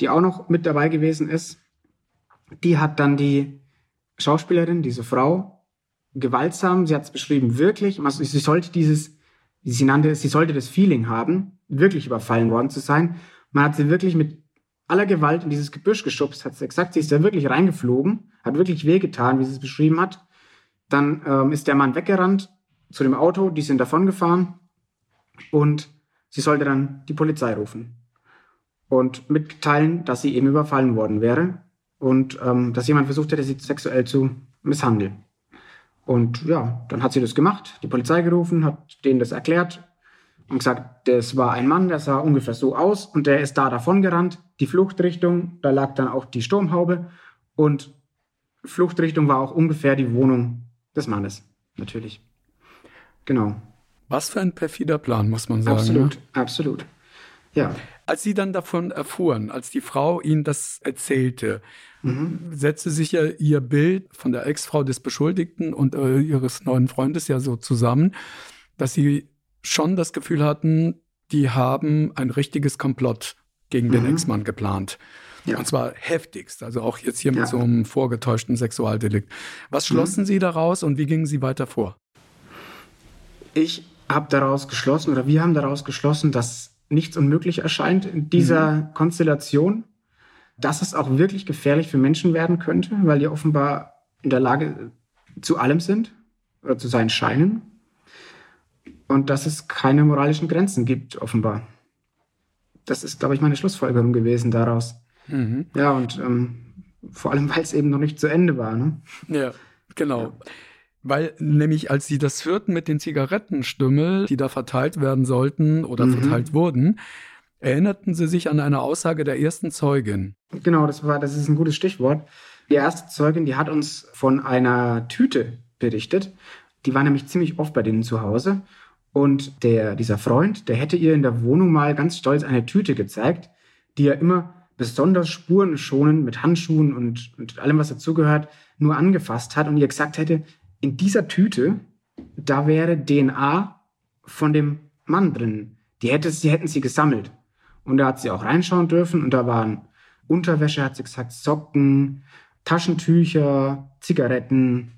die auch noch mit dabei gewesen ist. Die hat dann die Schauspielerin, diese Frau, gewaltsam, sie hat es beschrieben, wirklich, also sie sollte dieses, sie nannte, sie sollte das Feeling haben, wirklich überfallen worden zu sein. Man hat sie wirklich mit aller Gewalt in dieses Gebüsch geschubst, hat sie gesagt, sie ist da wirklich reingeflogen, hat wirklich wehgetan, wie sie es beschrieben hat. Dann ähm, ist der Mann weggerannt zu dem Auto, die sind davongefahren. Und sie sollte dann die Polizei rufen und mitteilen, dass sie eben überfallen worden wäre und ähm, dass jemand versucht hätte, sie sexuell zu misshandeln. Und ja, dann hat sie das gemacht, die Polizei gerufen, hat denen das erklärt und gesagt, das war ein Mann, der sah ungefähr so aus und der ist da davon gerannt. Die Fluchtrichtung, da lag dann auch die Sturmhaube und Fluchtrichtung war auch ungefähr die Wohnung des Mannes, natürlich. Genau. Was für ein perfider Plan, muss man sagen. Absolut, ne? absolut. Ja. Als Sie dann davon erfuhren, als die Frau Ihnen das erzählte, mhm. setzte sich ja Ihr Bild von der Ex-Frau des Beschuldigten und äh, Ihres neuen Freundes ja so zusammen, dass Sie schon das Gefühl hatten, die haben ein richtiges Komplott gegen mhm. den Ex-Mann geplant. Ja. Und zwar heftigst, also auch jetzt hier ja. mit so einem vorgetäuschten Sexualdelikt. Was mhm. schlossen mhm. Sie daraus und wie gingen Sie weiter vor? Ich habe daraus geschlossen oder wir haben daraus geschlossen, dass nichts unmöglich erscheint in dieser mhm. Konstellation, dass es auch wirklich gefährlich für Menschen werden könnte, weil die offenbar in der Lage zu allem sind oder zu sein scheinen und dass es keine moralischen Grenzen gibt, offenbar. Das ist, glaube ich, meine Schlussfolgerung gewesen daraus. Mhm. Ja, und ähm, vor allem, weil es eben noch nicht zu Ende war. Ne? Ja, genau. Ja. Weil nämlich, als sie das hörten mit den Zigarettenstümmel, die da verteilt werden sollten oder mhm. verteilt wurden, erinnerten sie sich an eine Aussage der ersten Zeugin. Genau, das war, das ist ein gutes Stichwort. Die erste Zeugin, die hat uns von einer Tüte berichtet. Die war nämlich ziemlich oft bei denen zu Hause. Und der, dieser Freund, der hätte ihr in der Wohnung mal ganz stolz eine Tüte gezeigt, die er immer besonders spurenschonend mit Handschuhen und, und allem, was dazugehört, nur angefasst hat und ihr gesagt hätte, in dieser Tüte, da wäre DNA von dem Mann drin. Die hätte sie, hätten sie gesammelt. Und da hat sie auch reinschauen dürfen und da waren Unterwäsche, hat sie gesagt, Socken, Taschentücher, Zigaretten,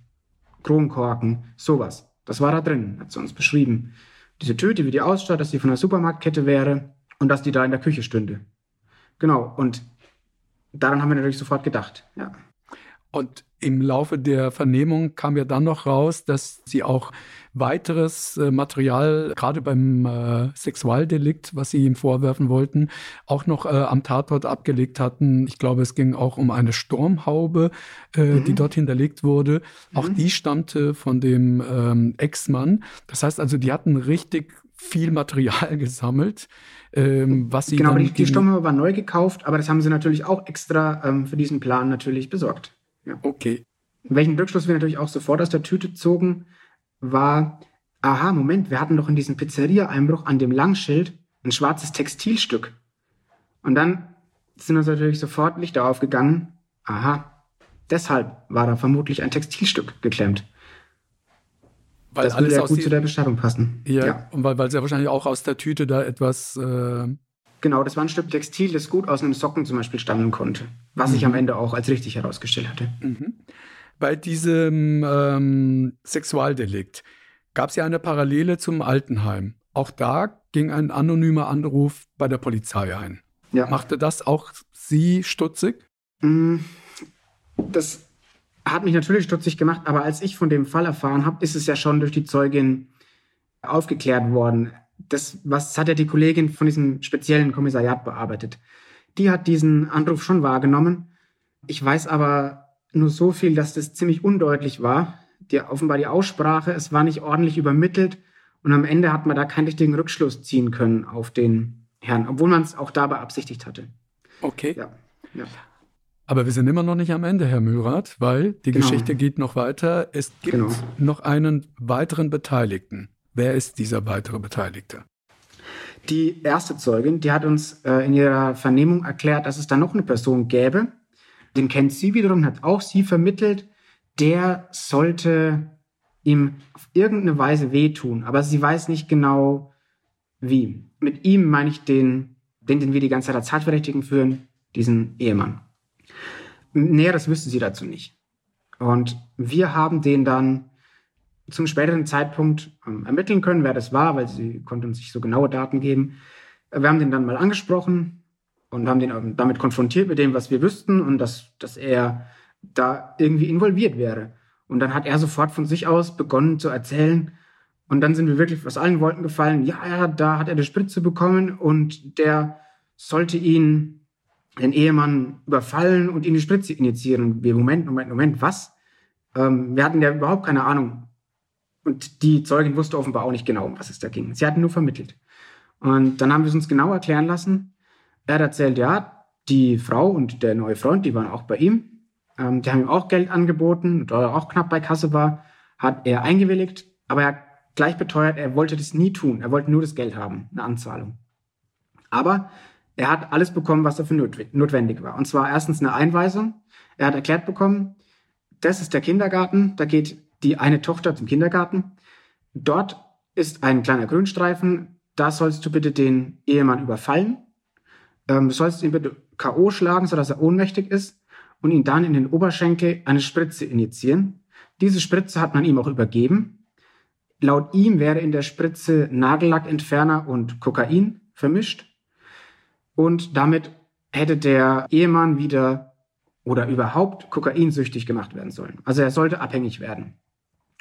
Kronkorken, sowas. Das war da drin, hat sie uns beschrieben. Diese Tüte, wie die ausschaut, dass sie von einer Supermarktkette wäre und dass die da in der Küche stünde. Genau, und daran haben wir natürlich sofort gedacht, ja. Und im Laufe der Vernehmung kam ja dann noch raus, dass sie auch weiteres äh, Material, gerade beim äh, Sexualdelikt, was sie ihm vorwerfen wollten, auch noch äh, am Tatort abgelegt hatten. Ich glaube, es ging auch um eine Sturmhaube, mhm. die dort hinterlegt wurde. Auch mhm. die stammte von dem ähm, Ex-Mann. Das heißt also, die hatten richtig viel Material gesammelt, ähm, was sie genau, aber die, die Sturmhaube war neu gekauft, aber das haben sie natürlich auch extra ähm, für diesen Plan natürlich besorgt. Ja. Okay. Welchen Rückschluss wir natürlich auch sofort aus der Tüte zogen, war, aha, Moment, wir hatten doch in diesem Pizzeria-Einbruch an dem Langschild ein schwarzes Textilstück. Und dann sind uns natürlich sofort Lichter aufgegangen. Aha, deshalb war da vermutlich ein Textilstück geklemmt. Weil das würde ja gut zu der Bestattung passen. Ja, ja. und weil, weil ja wahrscheinlich auch aus der Tüte da etwas äh, Genau, das war ein Stück Textil, das gut aus einem Socken zum Beispiel stammen konnte, was sich am mhm. Ende auch als richtig herausgestellt hatte. Mhm. Bei diesem ähm, Sexualdelikt gab es ja eine Parallele zum Altenheim. Auch da ging ein anonymer Anruf bei der Polizei ein. Ja. Machte das auch Sie stutzig? Mm, das hat mich natürlich stutzig gemacht, aber als ich von dem Fall erfahren habe, ist es ja schon durch die Zeugin aufgeklärt worden das, was hat ja die Kollegin von diesem speziellen Kommissariat bearbeitet. Die hat diesen Anruf schon wahrgenommen. Ich weiß aber nur so viel, dass das ziemlich undeutlich war. Die, offenbar die Aussprache, es war nicht ordentlich übermittelt und am Ende hat man da keinen richtigen Rückschluss ziehen können auf den Herrn, obwohl man es auch da beabsichtigt hatte. Okay. Ja. ja. Aber wir sind immer noch nicht am Ende, Herr Mürath, weil die genau. Geschichte geht noch weiter. Es gibt genau. noch einen weiteren Beteiligten. Wer ist dieser weitere Beteiligte? Die erste Zeugin, die hat uns äh, in ihrer Vernehmung erklärt, dass es da noch eine Person gäbe. Den kennt sie wiederum, hat auch sie vermittelt. Der sollte ihm auf irgendeine Weise wehtun, aber sie weiß nicht genau, Wie? Mit ihm meine ich den, den, den wir die ganze Zeit als Tatverdächtigen führen, diesen Ehemann. Näheres wüssten sie dazu nicht. Und wir haben den dann zum späteren Zeitpunkt ähm, ermitteln können, wer das war, weil sie konnten uns nicht so genaue Daten geben. Wir haben den dann mal angesprochen und haben den ähm, damit konfrontiert mit dem, was wir wüssten und dass, dass er da irgendwie involviert wäre. Und dann hat er sofort von sich aus begonnen zu erzählen. Und dann sind wir wirklich aus allen Wolken gefallen. Ja, ja, da hat er eine Spritze bekommen und der sollte ihn, den Ehemann, überfallen und ihn die Spritze initiieren. Wir, Moment, Moment, Moment, was? Ähm, wir hatten ja überhaupt keine Ahnung. Und die Zeugin wusste offenbar auch nicht genau, um was es da ging. Sie hatten nur vermittelt. Und dann haben wir es uns genau erklären lassen. Er hat erzählt, ja, die Frau und der neue Freund, die waren auch bei ihm. Ähm, die haben ihm auch Geld angeboten, da er auch knapp bei Kasse war, hat er eingewilligt, aber er hat gleich beteuert, er wollte das nie tun. Er wollte nur das Geld haben, eine Anzahlung. Aber er hat alles bekommen, was dafür notwendig war. Und zwar erstens eine Einweisung. Er hat erklärt bekommen, das ist der Kindergarten, da geht die eine Tochter zum Kindergarten. Dort ist ein kleiner Grünstreifen, da sollst du bitte den Ehemann überfallen. Ähm, du sollst ihn bitte K.O. schlagen, sodass er ohnmächtig ist und ihn dann in den Oberschenkel eine Spritze injizieren. Diese Spritze hat man ihm auch übergeben. Laut ihm wäre in der Spritze Nagellackentferner und Kokain vermischt. Und damit hätte der Ehemann wieder oder überhaupt kokainsüchtig gemacht werden sollen. Also er sollte abhängig werden.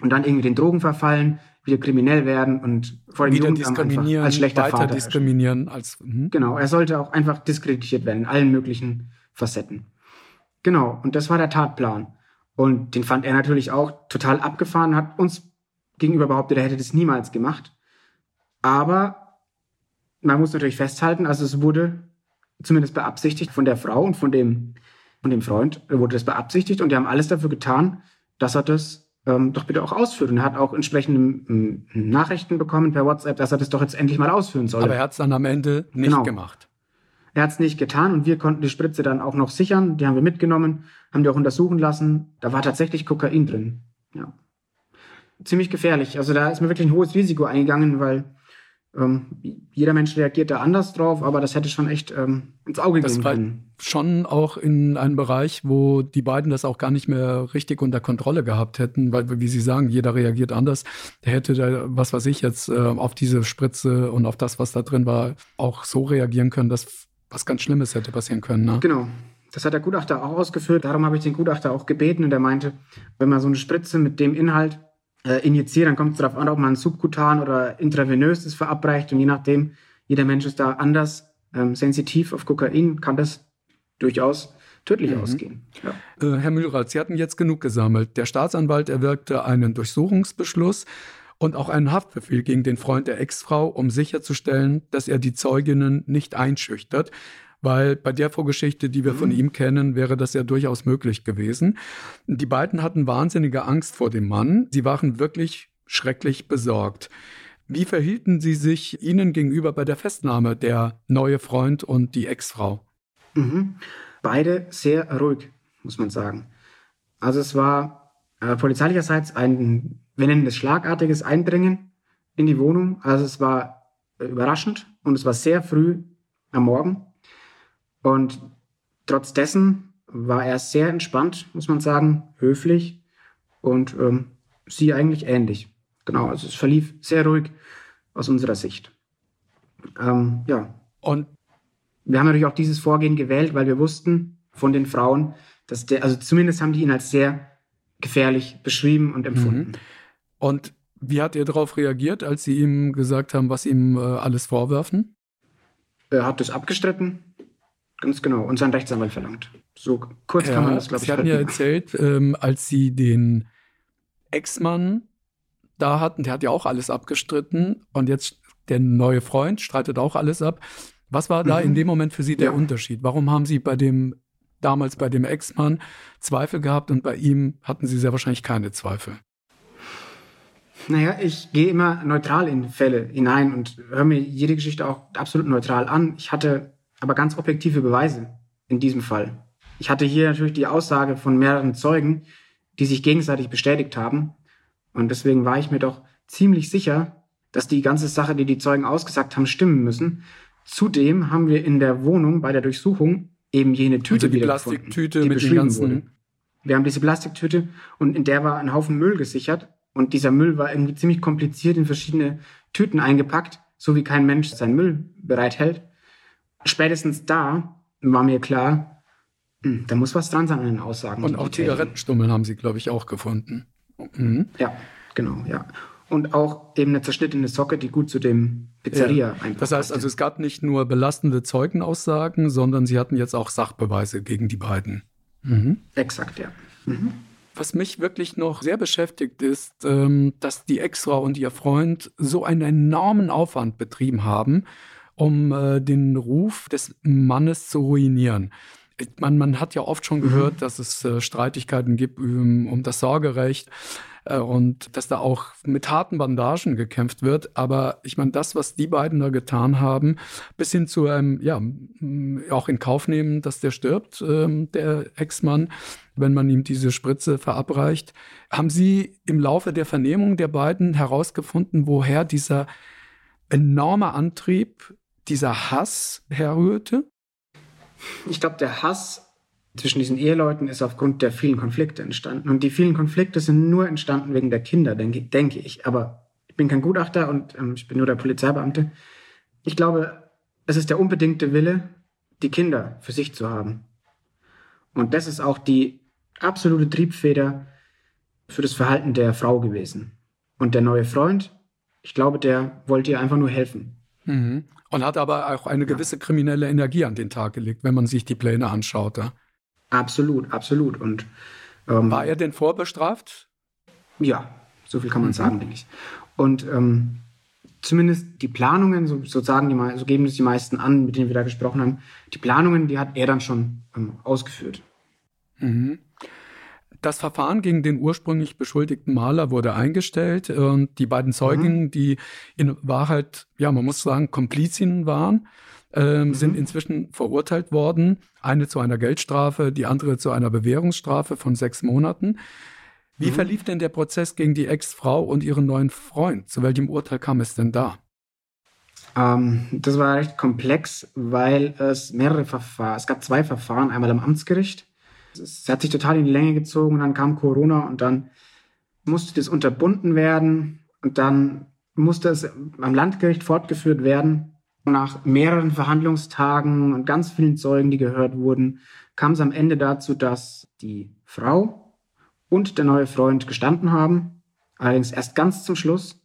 Und dann irgendwie den Drogen verfallen, wieder kriminell werden und vor dem wieder diskriminieren, als schlechter weiter Vater diskriminieren als mh. genau er sollte auch einfach diskreditiert werden in allen möglichen Facetten. Genau und das war der Tatplan. Und den fand er natürlich auch total abgefahren hat uns gegenüber behauptet er hätte das niemals gemacht. Aber man muss natürlich festhalten also es wurde zumindest beabsichtigt von der Frau und von dem von dem Freund wurde das beabsichtigt und die haben alles dafür getan dass er das ähm, doch bitte auch ausführen. Er hat auch entsprechende ähm, Nachrichten bekommen per WhatsApp, dass er das doch jetzt endlich mal ausführen soll. Aber er hat es dann am Ende nicht genau. gemacht. Er hat es nicht getan und wir konnten die Spritze dann auch noch sichern. Die haben wir mitgenommen, haben die auch untersuchen lassen. Da war tatsächlich Kokain drin. Ja. Ziemlich gefährlich. Also da ist mir wirklich ein hohes Risiko eingegangen, weil ähm, jeder Mensch reagiert da anders drauf, aber das hätte schon echt ähm, ins Auge das gehen können. Schon auch in einem Bereich, wo die beiden das auch gar nicht mehr richtig unter Kontrolle gehabt hätten, weil, wie Sie sagen, jeder reagiert anders. Der hätte da, was weiß ich, jetzt äh, auf diese Spritze und auf das, was da drin war, auch so reagieren können, dass was ganz Schlimmes hätte passieren können. Ne? Genau. Das hat der Gutachter auch ausgeführt. Darum habe ich den Gutachter auch gebeten und er meinte, wenn man so eine Spritze mit dem Inhalt äh, injiziert, dann kommt es darauf an, ob man subkutan oder intravenös das verabreicht. Und je nachdem, jeder Mensch ist da anders ähm, sensitiv auf Kokain, kann das durchaus tödlich mhm. ausgehen. Ja. Äh, Herr Mühlrath, Sie hatten jetzt genug gesammelt. Der Staatsanwalt erwirkte einen Durchsuchungsbeschluss und auch einen Haftbefehl gegen den Freund der Ex-Frau, um sicherzustellen, dass er die Zeuginnen nicht einschüchtert weil bei der Vorgeschichte, die wir mhm. von ihm kennen, wäre das ja durchaus möglich gewesen. Die beiden hatten wahnsinnige Angst vor dem Mann. Sie waren wirklich schrecklich besorgt. Wie verhielten Sie sich Ihnen gegenüber bei der Festnahme der neue Freund und die Ex-Frau? Mhm. Beide sehr ruhig, muss man sagen. Also es war äh, polizeilicherseits ein, wir nennen es schlagartiges Eindringen in die Wohnung. Also es war äh, überraschend und es war sehr früh am Morgen. Und trotz dessen war er sehr entspannt, muss man sagen, höflich und ähm, sie eigentlich ähnlich. Genau, also es verlief sehr ruhig aus unserer Sicht. Ähm, ja. Und wir haben natürlich auch dieses Vorgehen gewählt, weil wir wussten von den Frauen, dass der, also zumindest haben die ihn als sehr gefährlich beschrieben und empfunden. Mhm. Und wie hat er darauf reagiert, als Sie ihm gesagt haben, was ihm äh, alles vorwerfen? Er hat es abgestritten Ganz genau. Und sein Rechtsanwalt verlangt. So kurz ja, kann man das, glaube ich. Sie hatten ja erzählt, ähm, als Sie den Ex-Mann da hatten, der hat ja auch alles abgestritten und jetzt der neue Freund streitet auch alles ab. Was war da mhm. in dem Moment für Sie der ja. Unterschied? Warum haben Sie bei dem, damals bei dem Ex-Mann Zweifel gehabt und bei ihm hatten Sie sehr wahrscheinlich keine Zweifel? Naja, ich gehe immer neutral in Fälle hinein und höre mir jede Geschichte auch absolut neutral an. Ich hatte aber ganz objektive Beweise in diesem Fall. Ich hatte hier natürlich die Aussage von mehreren Zeugen, die sich gegenseitig bestätigt haben. Und deswegen war ich mir doch ziemlich sicher, dass die ganze Sache, die die Zeugen ausgesagt haben, stimmen müssen. Zudem haben wir in der Wohnung bei der Durchsuchung eben jene Tüte also die Plastiktüte mit den ganzen wurde. Wir haben diese Plastiktüte und in der war ein Haufen Müll gesichert und dieser Müll war irgendwie ziemlich kompliziert in verschiedene Tüten eingepackt, so wie kein Mensch seinen Müll bereithält. Spätestens da war mir klar, hm, da muss was dran sein an den Aussagen. Und auch Zigarettenstummeln haben sie, glaube ich, auch gefunden. Mhm. Ja, genau, ja. Und auch eben eine zerschnittene Socke, die gut zu dem Pizzeria ja. Das heißt also, es gab nicht nur belastende Zeugenaussagen, sondern sie hatten jetzt auch Sachbeweise gegen die beiden. Mhm. Exakt, ja. Mhm. Was mich wirklich noch sehr beschäftigt ist, ähm, dass die Ex-Frau und ihr Freund so einen enormen Aufwand betrieben haben, um äh, den Ruf des Mannes zu ruinieren. Man, man hat ja oft schon gehört, mhm. dass es äh, Streitigkeiten gibt um, um das Sorgerecht äh, und dass da auch mit harten Bandagen gekämpft wird. Aber ich meine, das, was die beiden da getan haben, bis hin zu einem, ja, auch in Kauf nehmen, dass der stirbt, ähm, der Ex-Mann, wenn man ihm diese Spritze verabreicht. Haben Sie im Laufe der Vernehmung der beiden herausgefunden, woher dieser enorme Antrieb, dieser Hass herrührte? Ich glaube, der Hass zwischen diesen Eheleuten ist aufgrund der vielen Konflikte entstanden. Und die vielen Konflikte sind nur entstanden wegen der Kinder, denke, denke ich. Aber ich bin kein Gutachter und ähm, ich bin nur der Polizeibeamte. Ich glaube, es ist der unbedingte Wille, die Kinder für sich zu haben. Und das ist auch die absolute Triebfeder für das Verhalten der Frau gewesen. Und der neue Freund, ich glaube, der wollte ihr einfach nur helfen. Mhm. Und hat aber auch eine gewisse kriminelle Energie an den Tag gelegt, wenn man sich die Pläne anschaut. Ja? Absolut, absolut. Und ähm, war er denn vorbestraft? Ja, so viel kann man mhm. sagen, denke ich. Und ähm, zumindest die Planungen, so, so sagen die, so geben es die meisten an, mit denen wir da gesprochen haben, die Planungen, die hat er dann schon ähm, ausgeführt. Mhm. Das Verfahren gegen den ursprünglich beschuldigten Maler wurde eingestellt und die beiden Zeugen, mhm. die in Wahrheit, ja, man muss sagen, Komplizinnen waren, ähm, mhm. sind inzwischen verurteilt worden. Eine zu einer Geldstrafe, die andere zu einer Bewährungsstrafe von sechs Monaten. Wie mhm. verlief denn der Prozess gegen die Ex-Frau und ihren neuen Freund? Zu welchem Urteil kam es denn da? Ähm, das war recht komplex, weil es mehrere Verfahren, es gab zwei Verfahren, einmal am Amtsgericht. Es hat sich total in die Länge gezogen und dann kam Corona und dann musste das unterbunden werden und dann musste es am Landgericht fortgeführt werden. Nach mehreren Verhandlungstagen und ganz vielen Zeugen, die gehört wurden, kam es am Ende dazu, dass die Frau und der neue Freund gestanden haben, allerdings erst ganz zum Schluss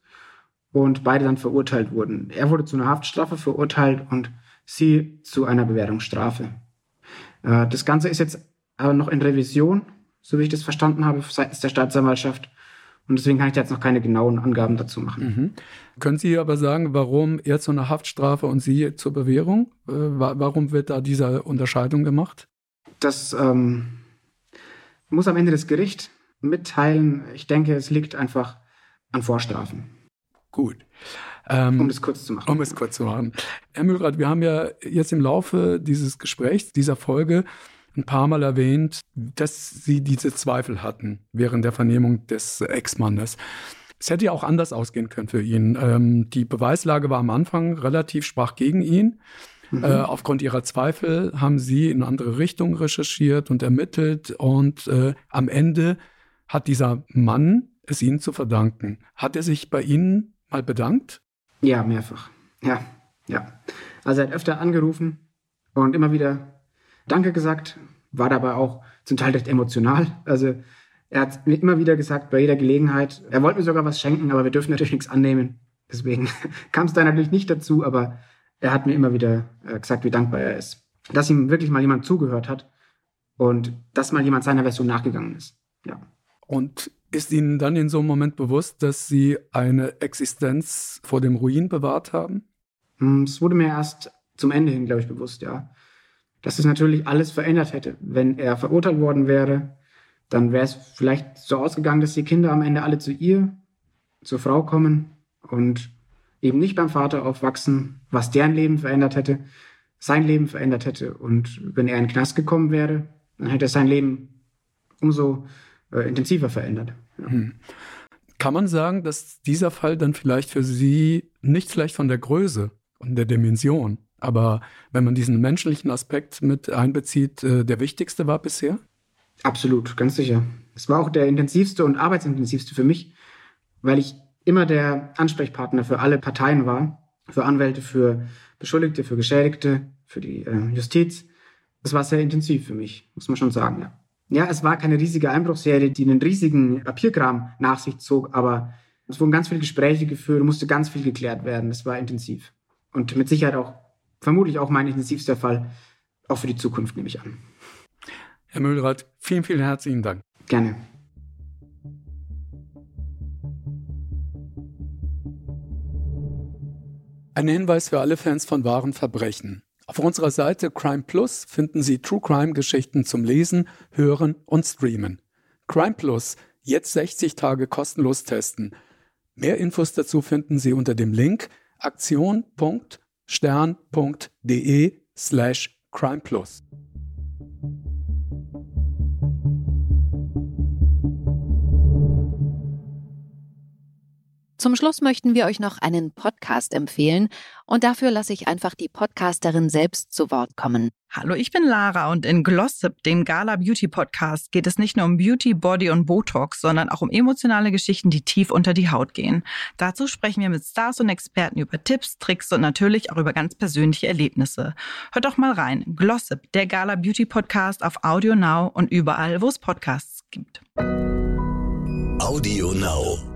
und beide dann verurteilt wurden. Er wurde zu einer Haftstrafe verurteilt und sie zu einer Bewährungsstrafe. Äh, das Ganze ist jetzt aber noch in Revision, so wie ich das verstanden habe, seitens der Staatsanwaltschaft. Und deswegen kann ich da jetzt noch keine genauen Angaben dazu machen. Mhm. Können Sie aber sagen, warum er zu einer Haftstrafe und Sie zur Bewährung? Äh, warum wird da diese Unterscheidung gemacht? Das ähm, muss am Ende das Gericht mitteilen. Ich denke, es liegt einfach an Vorstrafen. Gut. Ähm, um es kurz zu machen. Um es kurz zu machen. Herr Müllrath, wir haben ja jetzt im Laufe dieses Gesprächs, dieser Folge, ein paar Mal erwähnt, dass sie diese Zweifel hatten während der Vernehmung des Ex-Mannes. Es hätte ja auch anders ausgehen können für ihn. Ähm, die Beweislage war am Anfang relativ schwach gegen ihn. Mhm. Äh, aufgrund ihrer Zweifel haben sie in andere Richtungen recherchiert und ermittelt und äh, am Ende hat dieser Mann es ihnen zu verdanken. Hat er sich bei Ihnen mal bedankt? Ja, mehrfach. Ja, ja. Also er hat öfter angerufen und immer wieder Danke gesagt, war dabei auch zum Teil recht emotional. Also er hat mir immer wieder gesagt, bei jeder Gelegenheit, er wollte mir sogar was schenken, aber wir dürfen natürlich nichts annehmen. Deswegen kam es da natürlich nicht dazu, aber er hat mir immer wieder äh, gesagt, wie dankbar er ist. Dass ihm wirklich mal jemand zugehört hat und dass mal jemand seiner Version nachgegangen ist. Ja. Und ist Ihnen dann in so einem Moment bewusst, dass Sie eine Existenz vor dem Ruin bewahrt haben? Hm, es wurde mir erst zum Ende hin, glaube ich, bewusst, ja dass es natürlich alles verändert hätte. Wenn er verurteilt worden wäre, dann wäre es vielleicht so ausgegangen, dass die Kinder am Ende alle zu ihr, zur Frau kommen und eben nicht beim Vater aufwachsen, was deren Leben verändert hätte, sein Leben verändert hätte. Und wenn er in den Knast gekommen wäre, dann hätte er sein Leben umso äh, intensiver verändert. Ja. Hm. Kann man sagen, dass dieser Fall dann vielleicht für Sie nicht vielleicht von der Größe und der Dimension, aber wenn man diesen menschlichen Aspekt mit einbezieht, äh, der wichtigste war bisher? Absolut, ganz sicher. Es war auch der intensivste und arbeitsintensivste für mich, weil ich immer der Ansprechpartner für alle Parteien war, für Anwälte, für Beschuldigte, für Geschädigte, für die äh, Justiz. Das war sehr intensiv für mich, muss man schon sagen, ja. Ja, es war keine riesige Einbruchserie, die einen riesigen Papierkram nach sich zog, aber es wurden ganz viele Gespräche geführt, musste ganz viel geklärt werden. Es war intensiv. Und mit Sicherheit auch, vermutlich auch mein intensivster Fall, auch für die Zukunft, nehme ich an. Herr Müllrath, vielen, vielen herzlichen Dank. Gerne. Ein Hinweis für alle Fans von wahren Verbrechen. Auf unserer Seite Crime Plus finden Sie True Crime Geschichten zum Lesen, Hören und Streamen. Crime Plus, jetzt 60 Tage kostenlos testen. Mehr Infos dazu finden Sie unter dem Link aktion.stern.de slash crime Zum Schluss möchten wir euch noch einen Podcast empfehlen und dafür lasse ich einfach die Podcasterin selbst zu Wort kommen. Hallo, ich bin Lara und in Glossip, dem Gala Beauty Podcast, geht es nicht nur um Beauty, Body und Botox, sondern auch um emotionale Geschichten, die tief unter die Haut gehen. Dazu sprechen wir mit Stars und Experten über Tipps, Tricks und natürlich auch über ganz persönliche Erlebnisse. Hört doch mal rein. Glossip, der Gala Beauty Podcast auf Audio Now und überall, wo es Podcasts gibt. Audio Now.